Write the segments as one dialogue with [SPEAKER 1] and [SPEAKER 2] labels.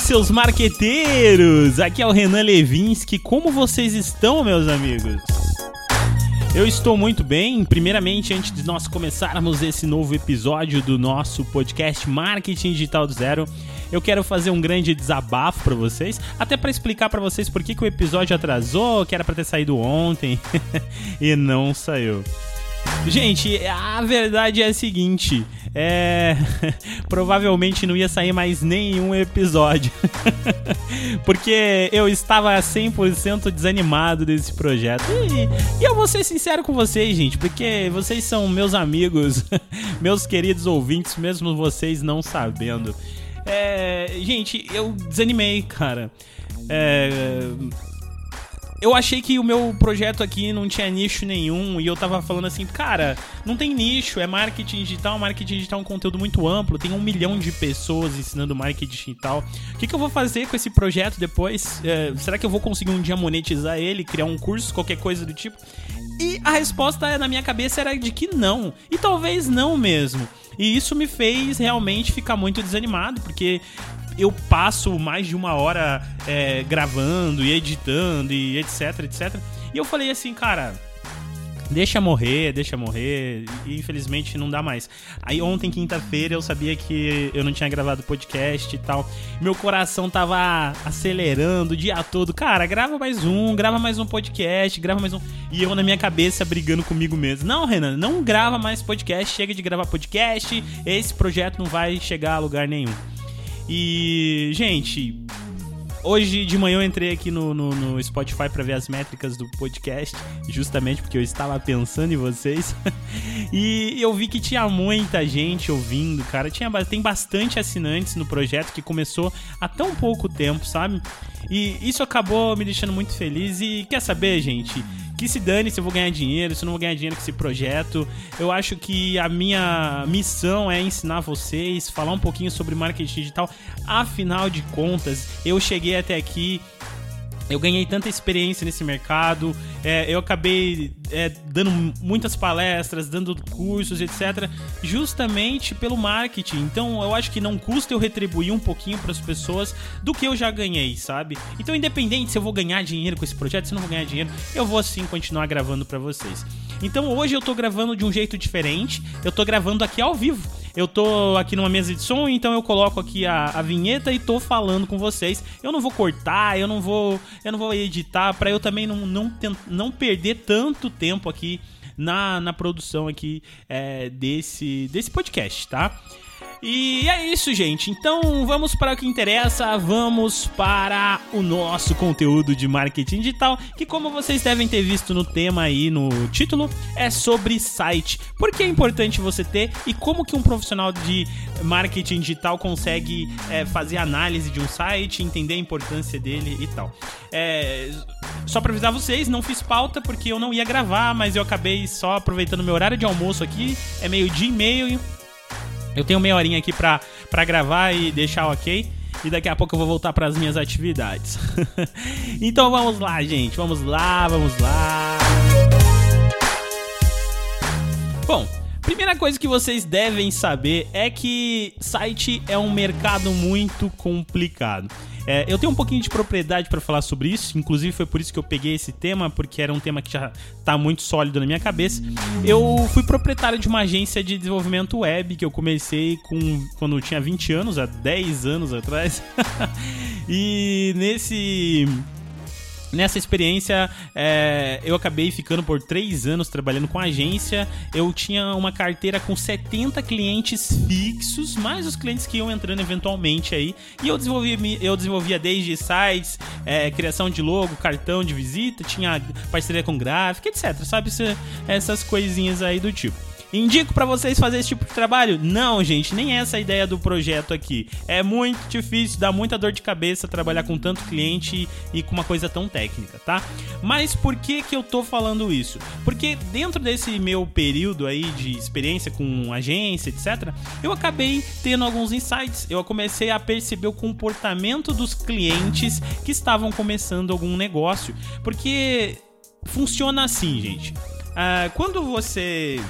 [SPEAKER 1] seus marqueteiros! Aqui é o Renan Levinsky. Como vocês estão, meus amigos? Eu estou muito bem. Primeiramente, antes de nós começarmos esse novo episódio do nosso podcast Marketing Digital do Zero, eu quero fazer um grande desabafo para vocês, até para explicar para vocês por que, que o episódio atrasou, que era para ter saído ontem e não saiu. Gente, a verdade é a seguinte: é. Provavelmente não ia sair mais nenhum episódio. Porque eu estava 100% desanimado desse projeto. E, e, eu vou ser sincero com vocês, gente, porque vocês são meus amigos, meus queridos ouvintes, mesmo vocês não sabendo. É. Gente, eu desanimei, cara. É eu achei que o meu projeto aqui não tinha nicho nenhum e eu tava falando assim, cara, não tem nicho, é marketing digital, marketing digital é um conteúdo muito amplo, tem um milhão de pessoas ensinando marketing digital. O que, que eu vou fazer com esse projeto depois? É, será que eu vou conseguir um dia monetizar ele, criar um curso, qualquer coisa do tipo? E a resposta na minha cabeça era de que não. E talvez não mesmo. E isso me fez realmente ficar muito desanimado, porque eu passo mais de uma hora é, gravando e editando e etc, etc. E eu falei assim, cara, deixa morrer, deixa morrer. E infelizmente não dá mais. Aí ontem, quinta-feira, eu sabia que eu não tinha gravado podcast e tal. Meu coração tava acelerando o dia todo. Cara, grava mais um, grava mais um podcast, grava mais um. E eu na minha cabeça brigando comigo mesmo. Não, Renan, não grava mais podcast, chega de gravar podcast. Esse projeto não vai chegar a lugar nenhum. E, gente, hoje de manhã eu entrei aqui no, no, no Spotify para ver as métricas do podcast, justamente porque eu estava pensando em vocês. e eu vi que tinha muita gente ouvindo, cara. Tinha, tem bastante assinantes no projeto que começou há tão pouco tempo, sabe? E isso acabou me deixando muito feliz. E quer saber, gente? Que se dane se eu vou ganhar dinheiro, se eu não vou ganhar dinheiro com esse projeto. Eu acho que a minha missão é ensinar vocês, falar um pouquinho sobre marketing digital. Afinal de contas, eu cheguei até aqui eu ganhei tanta experiência nesse mercado, é, eu acabei é, dando muitas palestras, dando cursos, etc., justamente pelo marketing. Então eu acho que não custa eu retribuir um pouquinho para as pessoas do que eu já ganhei, sabe? Então, independente se eu vou ganhar dinheiro com esse projeto, se eu não vou ganhar dinheiro, eu vou sim continuar gravando para vocês. Então hoje eu tô gravando de um jeito diferente, eu tô gravando aqui ao vivo. Eu tô aqui numa mesa de som, então eu coloco aqui a, a vinheta e tô falando com vocês. Eu não vou cortar, eu não vou, eu não vou editar para eu também não, não, não perder tanto tempo aqui na, na produção aqui é, desse, desse podcast, tá? E é isso, gente. Então vamos para o que interessa, vamos para o nosso conteúdo de marketing digital, que como vocês devem ter visto no tema aí no título, é sobre site. Por que é importante você ter e como que um profissional de marketing digital consegue é, fazer análise de um site, entender a importância dele e tal. É, só para avisar vocês, não fiz pauta porque eu não ia gravar, mas eu acabei só aproveitando meu horário de almoço aqui, é meio dia e meio eu tenho meia horinha aqui pra, pra gravar e deixar ok. E daqui a pouco eu vou voltar para as minhas atividades. então vamos lá, gente. Vamos lá, vamos lá. Bom, primeira coisa que vocês devem saber é que site é um mercado muito complicado. É, eu tenho um pouquinho de propriedade para falar sobre isso, inclusive foi por isso que eu peguei esse tema, porque era um tema que já tá muito sólido na minha cabeça. Eu fui proprietário de uma agência de desenvolvimento web que eu comecei com quando eu tinha 20 anos, há 10 anos atrás. e nesse Nessa experiência, é, eu acabei ficando por três anos trabalhando com agência. Eu tinha uma carteira com 70 clientes fixos, mais os clientes que iam entrando eventualmente aí. E eu desenvolvia, eu desenvolvia desde sites, é, criação de logo, cartão de visita, tinha parceria com gráfica, etc. Sabe? Essas coisinhas aí do tipo. Indico para vocês fazer esse tipo de trabalho? Não, gente, nem essa é a ideia do projeto aqui. É muito difícil, dá muita dor de cabeça trabalhar com tanto cliente e com uma coisa tão técnica, tá? Mas por que que eu tô falando isso? Porque dentro desse meu período aí de experiência com agência, etc, eu acabei tendo alguns insights. Eu comecei a perceber o comportamento dos clientes que estavam começando algum negócio, porque funciona assim, gente. Uh, quando você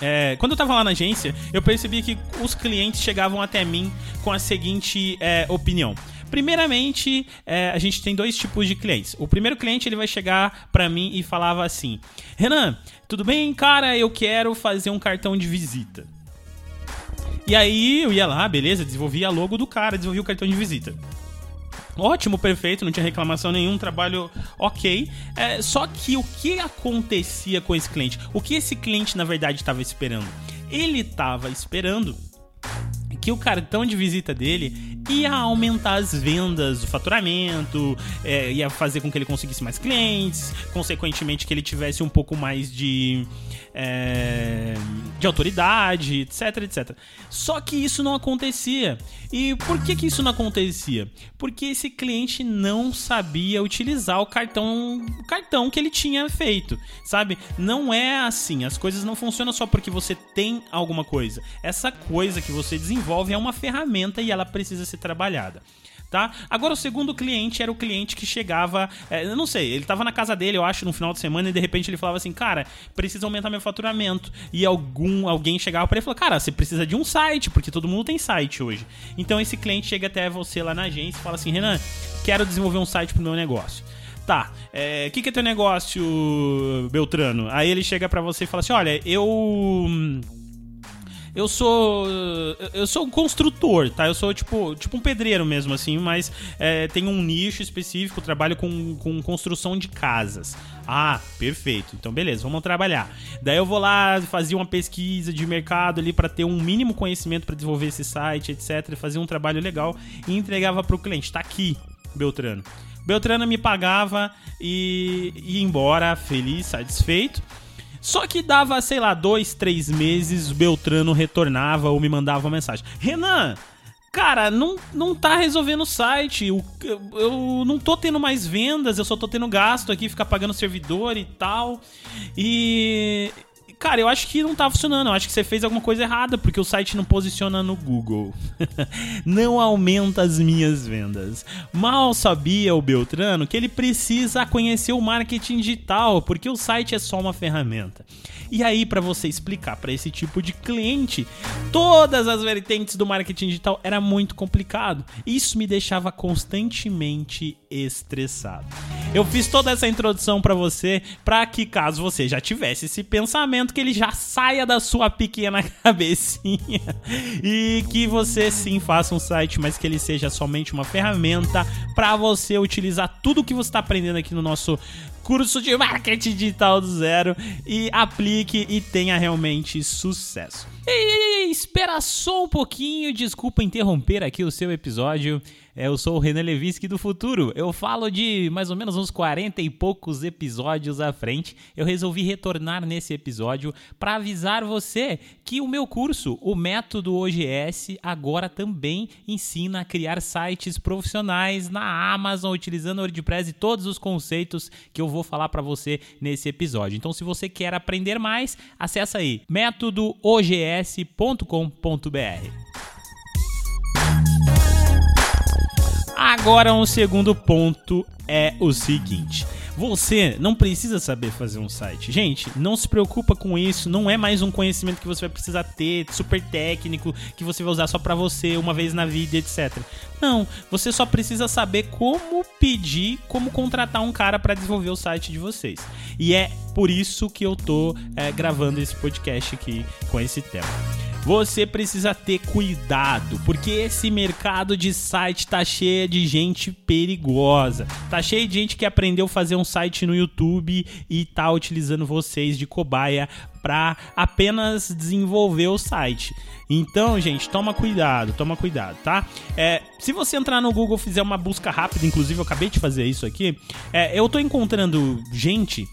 [SPEAKER 1] é, quando eu tava lá na agência, eu percebi que os clientes chegavam até mim com a seguinte é, opinião. Primeiramente, é, a gente tem dois tipos de clientes. O primeiro cliente ele vai chegar para mim e falava assim: Renan, tudo bem, cara? Eu quero fazer um cartão de visita. E aí eu ia lá, beleza, desenvolvia a logo do cara, desenvolvia o cartão de visita. Ótimo, perfeito, não tinha reclamação nenhum, trabalho ok. É, só que o que acontecia com esse cliente? O que esse cliente na verdade estava esperando? Ele estava esperando que o cartão de visita dele ia aumentar as vendas, o faturamento, é, ia fazer com que ele conseguisse mais clientes, consequentemente que ele tivesse um pouco mais de é, de autoridade, etc, etc. Só que isso não acontecia. E por que, que isso não acontecia? Porque esse cliente não sabia utilizar o cartão, o cartão que ele tinha feito, sabe? Não é assim. As coisas não funcionam só porque você tem alguma coisa. Essa coisa que você desenvolve é uma ferramenta e ela precisa ser trabalhada tá? Agora o segundo cliente era o cliente que chegava, é, eu não sei, ele tava na casa dele, eu acho, no final de semana e de repente ele falava assim, cara, precisa aumentar meu faturamento. E algum alguém chegava para ele e falou, cara, você precisa de um site, porque todo mundo tem site hoje. Então esse cliente chega até você lá na agência e fala assim, Renan, quero desenvolver um site pro meu negócio tá, o é, que, que é teu negócio, Beltrano? Aí ele chega para você e fala assim: olha, eu eu sou. Eu sou um construtor, tá? Eu sou tipo, tipo um pedreiro mesmo, assim, mas é, tenho um nicho específico, trabalho com, com construção de casas. Ah, perfeito. Então, beleza, vamos trabalhar. Daí eu vou lá, fazer uma pesquisa de mercado ali para ter um mínimo conhecimento para desenvolver esse site, etc. Fazer um trabalho legal e entregava pro cliente. Tá aqui, Beltrano. Beltrano me pagava e ia embora feliz, satisfeito. Só que dava, sei lá, dois, três meses, Beltrano retornava ou me mandava uma mensagem. Renan, cara, não, não tá resolvendo o site. Eu, eu não tô tendo mais vendas, eu só tô tendo gasto aqui, ficar pagando servidor e tal. E Cara, eu acho que não tá funcionando. Eu acho que você fez alguma coisa errada, porque o site não posiciona no Google. não aumenta as minhas vendas. Mal sabia o Beltrano que ele precisa conhecer o marketing digital, porque o site é só uma ferramenta. E aí, para você explicar para esse tipo de cliente todas as vertentes do marketing digital era muito complicado. Isso me deixava constantemente estressado. Eu fiz toda essa introdução para você para que caso você já tivesse esse pensamento que ele já saia da sua pequena cabecinha. E que você sim faça um site, mas que ele seja somente uma ferramenta para você utilizar tudo que você está aprendendo aqui no nosso curso de marketing digital do zero e aplique e tenha realmente sucesso. E espera só um pouquinho, desculpa interromper aqui o seu episódio. Eu sou o Renan Levinsky do futuro. Eu falo de mais ou menos uns 40 e poucos episódios à frente. Eu resolvi retornar nesse episódio para avisar você que o meu curso, o Método OGS, agora também ensina a criar sites profissionais na Amazon utilizando WordPress e todos os conceitos que eu vou falar para você nesse episódio. Então, se você quer aprender mais, acessa aí métodoogs.com.br. Agora, um segundo ponto é o seguinte. Você não precisa saber fazer um site. Gente, não se preocupa com isso. Não é mais um conhecimento que você vai precisar ter, super técnico, que você vai usar só para você uma vez na vida, etc. Não, você só precisa saber como pedir, como contratar um cara para desenvolver o site de vocês. E é por isso que eu tô é, gravando esse podcast aqui com esse tema você precisa ter cuidado, porque esse mercado de site tá cheio de gente perigosa. Tá cheio de gente que aprendeu a fazer um site no YouTube e tá utilizando vocês de cobaia para apenas desenvolver o site. Então, gente, toma cuidado, toma cuidado, tá? É, se você entrar no Google fizer uma busca rápida, inclusive eu acabei de fazer isso aqui, é, eu tô encontrando gente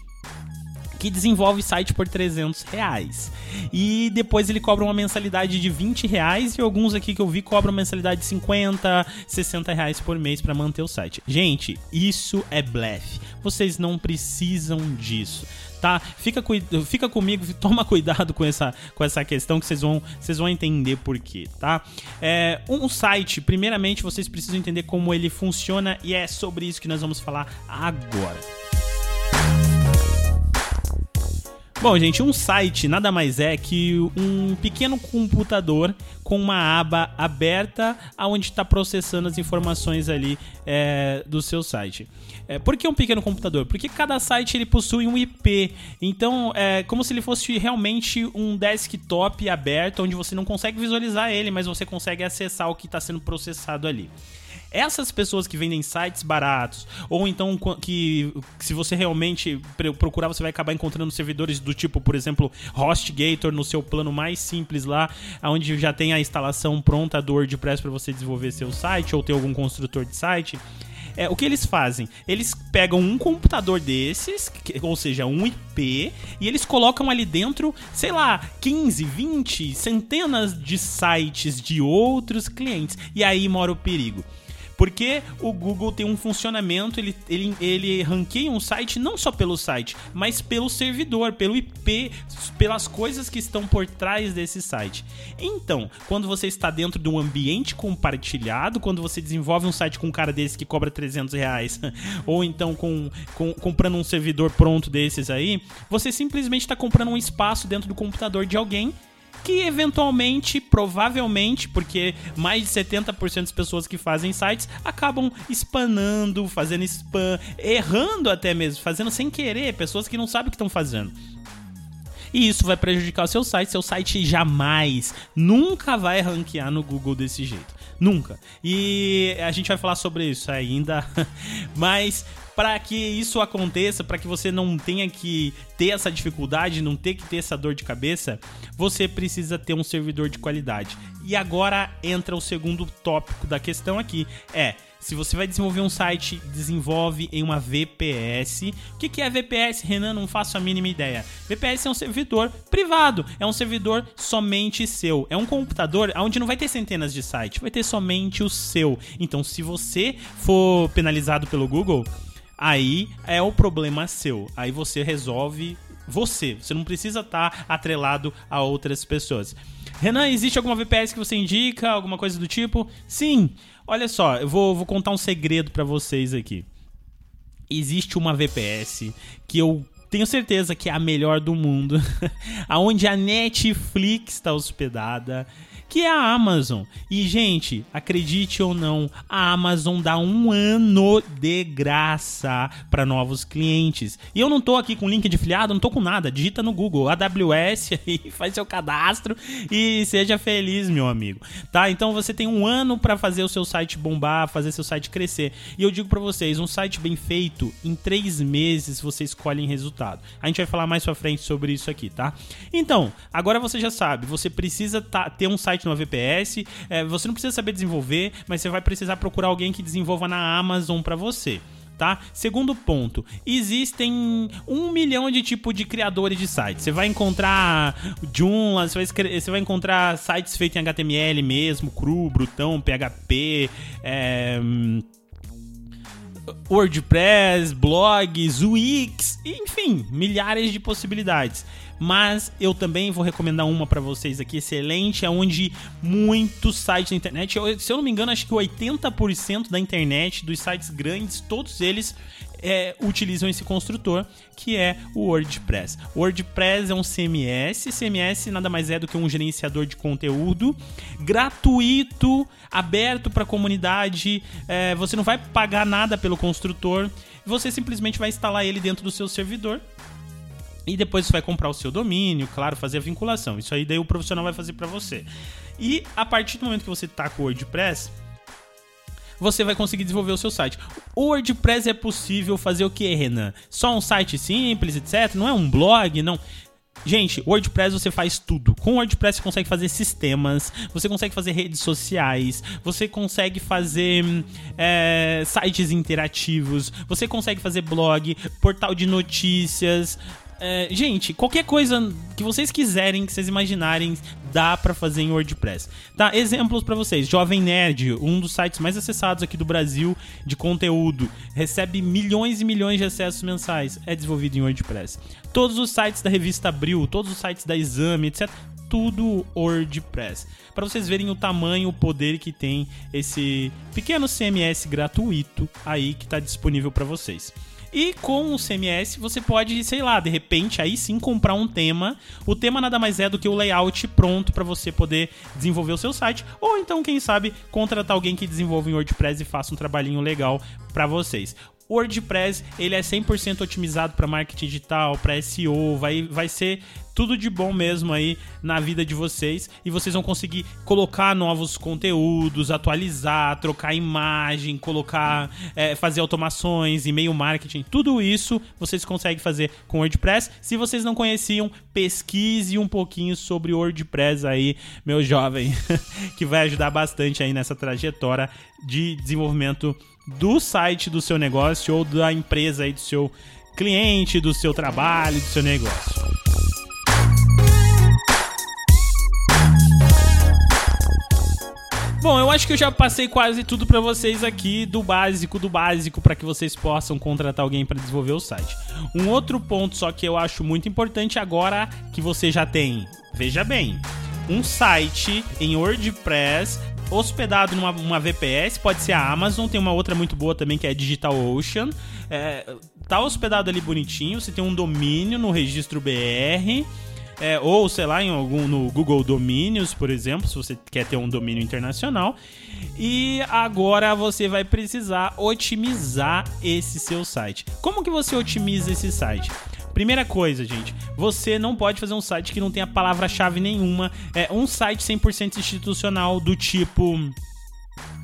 [SPEAKER 1] que desenvolve site por 300 reais. E depois ele cobra uma mensalidade de 20 reais e alguns aqui que eu vi cobram mensalidade de 50, 60 reais por mês para manter o site. Gente, isso é blefe. Vocês não precisam disso. Tá? Fica, fica comigo, toma cuidado com essa, com essa questão que vocês vão, vocês vão entender por quê, tá? É, um site, primeiramente, vocês precisam entender como ele funciona e é sobre isso que nós vamos falar agora. Bom, gente, um site nada mais é que um pequeno computador com uma aba aberta onde está processando as informações ali é, do seu site. É, por que um pequeno computador? Porque cada site ele possui um IP. Então, é como se ele fosse realmente um desktop aberto onde você não consegue visualizar ele, mas você consegue acessar o que está sendo processado ali essas pessoas que vendem sites baratos, ou então que se você realmente procurar, você vai acabar encontrando servidores do tipo, por exemplo, HostGator no seu plano mais simples lá, onde já tem a instalação pronta do WordPress para você desenvolver seu site ou ter algum construtor de site. É, o que eles fazem? Eles pegam um computador desses, que, ou seja, um IP, e eles colocam ali dentro, sei lá, 15, 20, centenas de sites de outros clientes. E aí mora o perigo. Porque o Google tem um funcionamento, ele, ele, ele ranqueia um site não só pelo site, mas pelo servidor, pelo IP, pelas coisas que estão por trás desse site. Então, quando você está dentro de um ambiente compartilhado, quando você desenvolve um site com um cara desse que cobra 300 reais, ou então com, com comprando um servidor pronto desses aí, você simplesmente está comprando um espaço dentro do computador de alguém que eventualmente, provavelmente, porque mais de 70% das pessoas que fazem sites acabam spanando, fazendo spam, errando até mesmo, fazendo sem querer, pessoas que não sabem o que estão fazendo. E isso vai prejudicar o seu site. Seu site jamais, nunca vai ranquear no Google desse jeito. Nunca. E a gente vai falar sobre isso ainda. Mas para que isso aconteça, para que você não tenha que ter essa dificuldade, não ter que ter essa dor de cabeça, você precisa ter um servidor de qualidade. E agora entra o segundo tópico da questão aqui, é se você vai desenvolver um site, desenvolve em uma VPS. O que é VPS, Renan? Não faço a mínima ideia. VPS é um servidor privado, é um servidor somente seu. É um computador onde não vai ter centenas de sites, vai ter somente o seu. Então, se você for penalizado pelo Google, aí é o problema seu. Aí você resolve você. Você não precisa estar atrelado a outras pessoas. Renan, existe alguma VPS que você indica? Alguma coisa do tipo? Sim. Olha só, eu vou, vou contar um segredo para vocês aqui. Existe uma VPS que eu tenho certeza que é a melhor do mundo, aonde a Netflix está hospedada que é a Amazon. E, gente, acredite ou não, a Amazon dá um ano de graça para novos clientes. E eu não tô aqui com link de filiado, não tô com nada. Digita no Google AWS e faz seu cadastro e seja feliz, meu amigo. Tá? Então você tem um ano para fazer o seu site bombar, fazer seu site crescer. E eu digo para vocês, um site bem feito, em três meses você escolhe em A gente vai falar mais pra frente sobre isso aqui, tá? Então, agora você já sabe, você precisa tá, ter um site numa VPS. É, você não precisa saber desenvolver, mas você vai precisar procurar alguém que desenvolva na Amazon para você. Tá? Segundo ponto, existem um milhão de tipos de criadores de sites. Você vai encontrar Joomla, você vai, você vai encontrar sites feitos em HTML mesmo, cru, brutão, PHP, é, WordPress, blogs, Wix, enfim, milhares de possibilidades mas eu também vou recomendar uma para vocês aqui, excelente, é onde muitos sites da internet, eu, se eu não me engano, acho que 80% da internet, dos sites grandes, todos eles é, utilizam esse construtor, que é o WordPress. O WordPress é um CMS, CMS nada mais é do que um gerenciador de conteúdo gratuito, aberto para a comunidade. É, você não vai pagar nada pelo construtor, você simplesmente vai instalar ele dentro do seu servidor e depois você vai comprar o seu domínio, claro, fazer a vinculação. Isso aí daí o profissional vai fazer para você. E a partir do momento que você tá com o WordPress, você vai conseguir desenvolver o seu site. O WordPress é possível fazer o que, Renan? Só um site simples, etc. Não é um blog, não. Gente, WordPress você faz tudo. Com WordPress você consegue fazer sistemas, você consegue fazer redes sociais, você consegue fazer é, sites interativos, você consegue fazer blog, portal de notícias, é, gente, qualquer coisa que vocês quiserem, que vocês imaginarem, dá para fazer em WordPress. Tá? Exemplos para vocês. Jovem Nerd, um dos sites mais acessados aqui do Brasil de conteúdo, recebe milhões e milhões de acessos mensais. É desenvolvido em WordPress. Todos os sites da revista Abril, todos os sites da Exame, etc tudo WordPress. Para vocês verem o tamanho, o poder que tem esse pequeno CMS gratuito aí que está disponível para vocês. E com o CMS você pode, sei lá, de repente aí sim comprar um tema. O tema nada mais é do que o layout pronto para você poder desenvolver o seu site. Ou então, quem sabe, contratar alguém que desenvolva em WordPress e faça um trabalhinho legal para vocês. O WordPress ele é 100% otimizado para marketing digital, para SEO, vai, vai ser tudo de bom mesmo aí na vida de vocês e vocês vão conseguir colocar novos conteúdos, atualizar, trocar imagem, colocar, é, fazer automações, e-mail marketing, tudo isso vocês conseguem fazer com WordPress. Se vocês não conheciam, pesquise um pouquinho sobre WordPress aí, meu jovem, que vai ajudar bastante aí nessa trajetória de desenvolvimento do site do seu negócio ou da empresa aí do seu cliente, do seu trabalho, do seu negócio. Bom, eu acho que eu já passei quase tudo para vocês aqui do básico do básico para que vocês possam contratar alguém para desenvolver o site. Um outro ponto só que eu acho muito importante agora que você já tem, veja bem, um site em WordPress hospedado numa VPS, pode ser a Amazon, tem uma outra muito boa também que é DigitalOcean. É, tá hospedado ali bonitinho, você tem um domínio no registro BR. É, ou sei lá, em algum no Google Domínios, por exemplo, se você quer ter um domínio internacional. E agora você vai precisar otimizar esse seu site. Como que você otimiza esse site? Primeira coisa, gente, você não pode fazer um site que não tenha palavra-chave nenhuma. É um site 100% institucional do tipo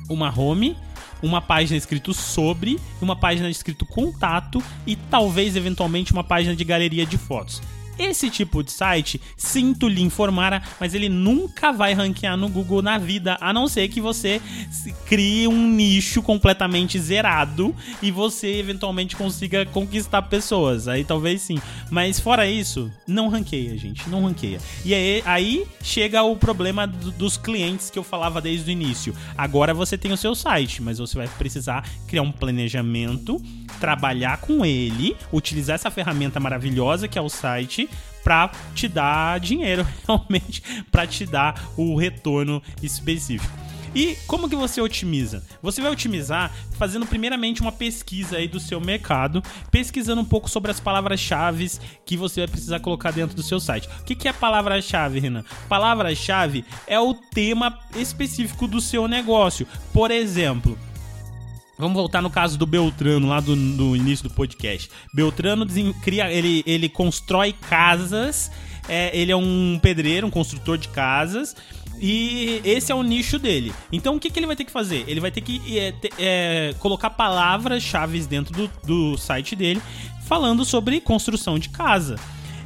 [SPEAKER 1] uma home, uma página escrito sobre, uma página escrito contato e talvez eventualmente uma página de galeria de fotos. Esse tipo de site, sinto lhe informar, mas ele nunca vai ranquear no Google na vida, a não ser que você crie um nicho completamente zerado e você eventualmente consiga conquistar pessoas. Aí talvez sim. Mas fora isso, não ranqueia, gente. Não ranqueia. E aí, aí chega o problema do, dos clientes que eu falava desde o início. Agora você tem o seu site, mas você vai precisar criar um planejamento, trabalhar com ele, utilizar essa ferramenta maravilhosa que é o site para te dar dinheiro, realmente, para te dar o retorno específico. E como que você otimiza? Você vai otimizar fazendo primeiramente uma pesquisa aí do seu mercado, pesquisando um pouco sobre as palavras-chave que você vai precisar colocar dentro do seu site. O que, que é palavra-chave, Renan? Palavra-chave é o tema específico do seu negócio. Por exemplo, Vamos voltar no caso do Beltrano, lá do, do início do podcast. Beltrano cria, ele, ele constrói casas, é, ele é um pedreiro, um construtor de casas. E esse é o nicho dele. Então o que, que ele vai ter que fazer? Ele vai ter que é, te, é, colocar palavras-chave dentro do, do site dele falando sobre construção de casa.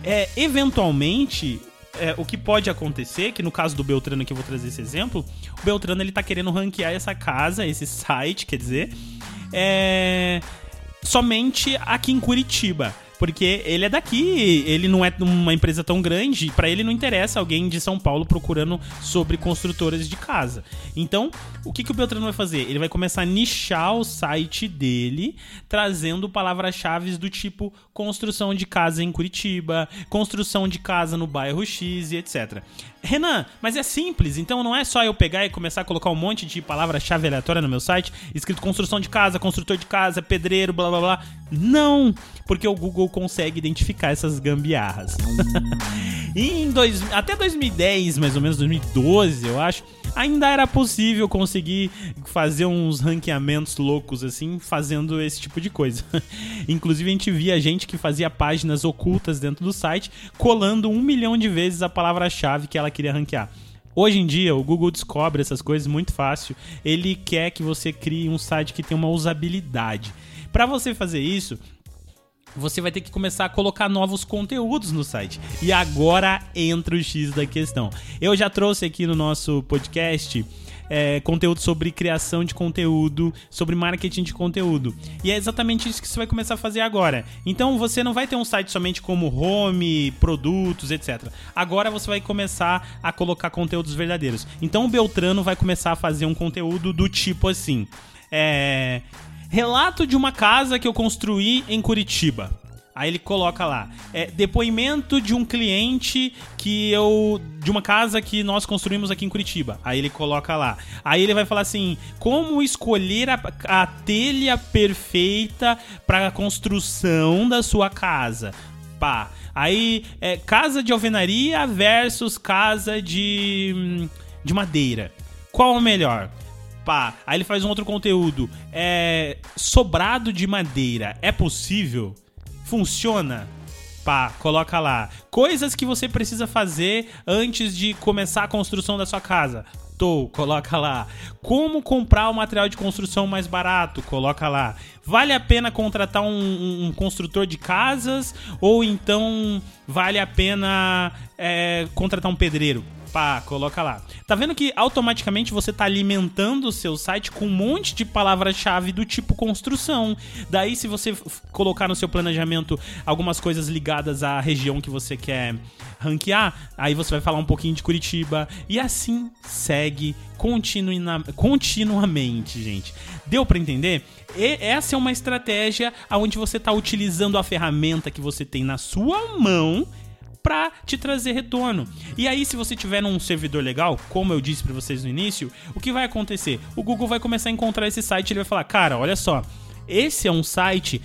[SPEAKER 1] É, eventualmente, é, o que pode acontecer, que no caso do Beltrano aqui eu vou trazer esse exemplo, o Beltrano ele tá querendo ranquear essa casa, esse site, quer dizer, é, somente aqui em Curitiba. Porque ele é daqui, ele não é uma empresa tão grande, para ele não interessa alguém de São Paulo procurando sobre construtoras de casa. Então, o que, que o Beltrano vai fazer? Ele vai começar a nichar o site dele, trazendo palavras-chave do tipo construção de casa em Curitiba, construção de casa no bairro X e etc. Renan, mas é simples, então não é só eu pegar e começar a colocar um monte de palavra-chave aleatória no meu site, escrito construção de casa, construtor de casa, pedreiro, blá blá blá. Não, porque o Google consegue identificar essas gambiarras. em dois, até 2010, mais ou menos 2012, eu acho, ainda era possível conseguir fazer uns ranqueamentos loucos assim, fazendo esse tipo de coisa. Inclusive a gente via gente que fazia páginas ocultas dentro do site, colando um milhão de vezes a palavra-chave que ela queria ranquear. Hoje em dia, o Google descobre essas coisas muito fácil. Ele quer que você crie um site que tenha uma usabilidade. Para você fazer isso, você vai ter que começar a colocar novos conteúdos no site. E agora entra o X da questão. Eu já trouxe aqui no nosso podcast é, conteúdo sobre criação de conteúdo, sobre marketing de conteúdo. E é exatamente isso que você vai começar a fazer agora. Então você não vai ter um site somente como home, produtos, etc. Agora você vai começar a colocar conteúdos verdadeiros. Então o Beltrano vai começar a fazer um conteúdo do tipo assim. É, Relato de uma casa que eu construí em Curitiba. Aí ele coloca lá, é, depoimento de um cliente que eu. de uma casa que nós construímos aqui em Curitiba. Aí ele coloca lá. Aí ele vai falar assim: como escolher a, a telha perfeita para a construção da sua casa. Pá. Aí, é, casa de alvenaria versus casa de, hum, de madeira. Qual o melhor? Pá. Aí ele faz um outro conteúdo. É, sobrado de madeira. É possível? Funciona? Pá, coloca lá. Coisas que você precisa fazer antes de começar a construção da sua casa. Tô, coloca lá. Como comprar o material de construção mais barato? Coloca lá. Vale a pena contratar um, um, um construtor de casas ou então vale a pena é, contratar um pedreiro? Pá, coloca lá. Tá vendo que automaticamente você tá alimentando o seu site com um monte de palavra-chave do tipo construção. Daí, se você colocar no seu planejamento algumas coisas ligadas à região que você quer ranquear, aí você vai falar um pouquinho de Curitiba. E assim segue continuamente, gente. Deu para entender? E essa é uma estratégia onde você tá utilizando a ferramenta que você tem na sua mão para te trazer retorno. E aí, se você tiver um servidor legal, como eu disse para vocês no início, o que vai acontecer? O Google vai começar a encontrar esse site ele vai falar: "Cara, olha só, esse é um site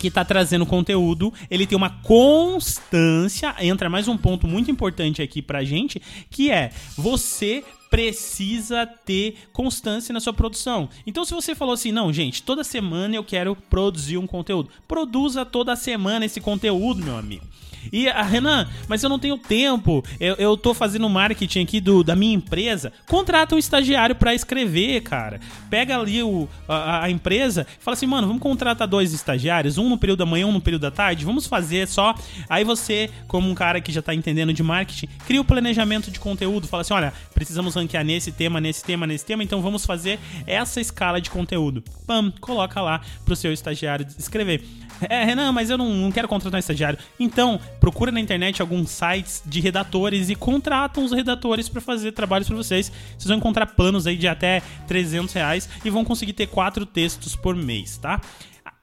[SPEAKER 1] que está trazendo conteúdo, ele tem uma constância. Entra mais um ponto muito importante aqui pra gente, que é você precisa ter constância na sua produção. Então, se você falou assim, não, gente, toda semana eu quero produzir um conteúdo, produza toda semana esse conteúdo, meu amigo. E a Renan, mas eu não tenho tempo. Eu, eu tô fazendo marketing aqui do, da minha empresa. Contrata um estagiário para escrever, cara. Pega ali o, a, a empresa fala assim, mano, vamos contratar dois estagiários, um no período da manhã, um no período da tarde. Vamos fazer só. Aí você, como um cara que já tá entendendo de marketing, cria o planejamento de conteúdo. Fala assim, olha, precisamos ranquear nesse tema, nesse tema, nesse tema, então vamos fazer essa escala de conteúdo. Pam, coloca lá pro seu estagiário escrever. É, Renan, mas eu não, não quero contratar um estagiário. Então, procura na internet alguns sites de redatores e contratam os redatores para fazer trabalhos para vocês. Vocês vão encontrar planos aí de até 300 reais e vão conseguir ter quatro textos por mês, tá?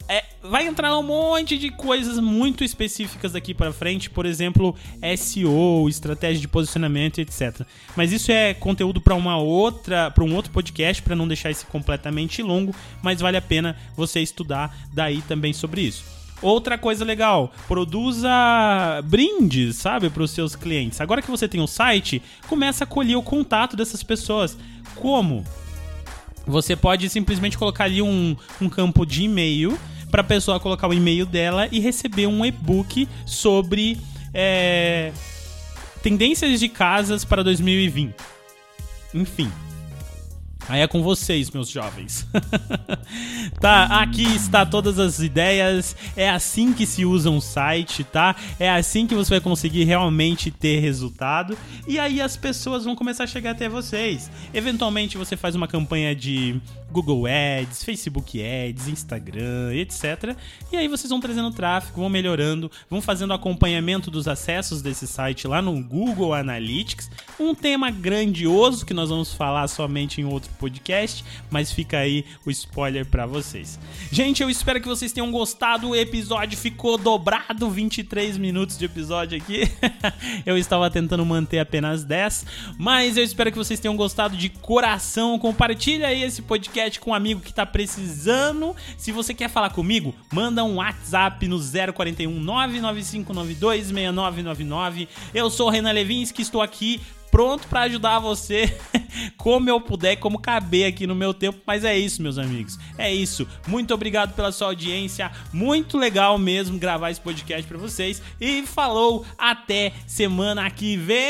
[SPEAKER 1] É, vai entrar um monte de coisas muito específicas daqui para frente, por exemplo, SEO, estratégia de posicionamento, etc. Mas isso é conteúdo para uma outra, para um outro podcast, para não deixar esse completamente longo, mas vale a pena você estudar daí também sobre isso. Outra coisa legal, produza brindes, sabe, para os seus clientes. Agora que você tem o um site, começa a colher o contato dessas pessoas. Como? Você pode simplesmente colocar ali um, um campo de e-mail para a pessoa colocar o e-mail dela e receber um e-book sobre é, tendências de casas para 2020. Enfim, Aí é com vocês, meus jovens. tá, aqui está todas as ideias. É assim que se usa um site, tá? É assim que você vai conseguir realmente ter resultado. E aí as pessoas vão começar a chegar até vocês. Eventualmente você faz uma campanha de Google Ads, Facebook Ads, Instagram, etc. E aí vocês vão trazendo tráfego, vão melhorando, vão fazendo acompanhamento dos acessos desse site lá no Google Analytics. Um tema grandioso que nós vamos falar somente em outro podcast, mas fica aí o spoiler para vocês. Gente, eu espero que vocês tenham gostado. O episódio ficou dobrado, 23 minutos de episódio aqui. eu estava tentando manter apenas 10, mas eu espero que vocês tenham gostado de coração. Compartilha aí esse podcast com um amigo que tá precisando. Se você quer falar comigo, manda um WhatsApp no 041 99592 6999. Eu sou o Renan Levinsky, estou aqui pronto para ajudar você como eu puder, como caber aqui no meu tempo. Mas é isso, meus amigos. É isso. Muito obrigado pela sua audiência. Muito legal mesmo gravar esse podcast para vocês. E falou, até semana que vem.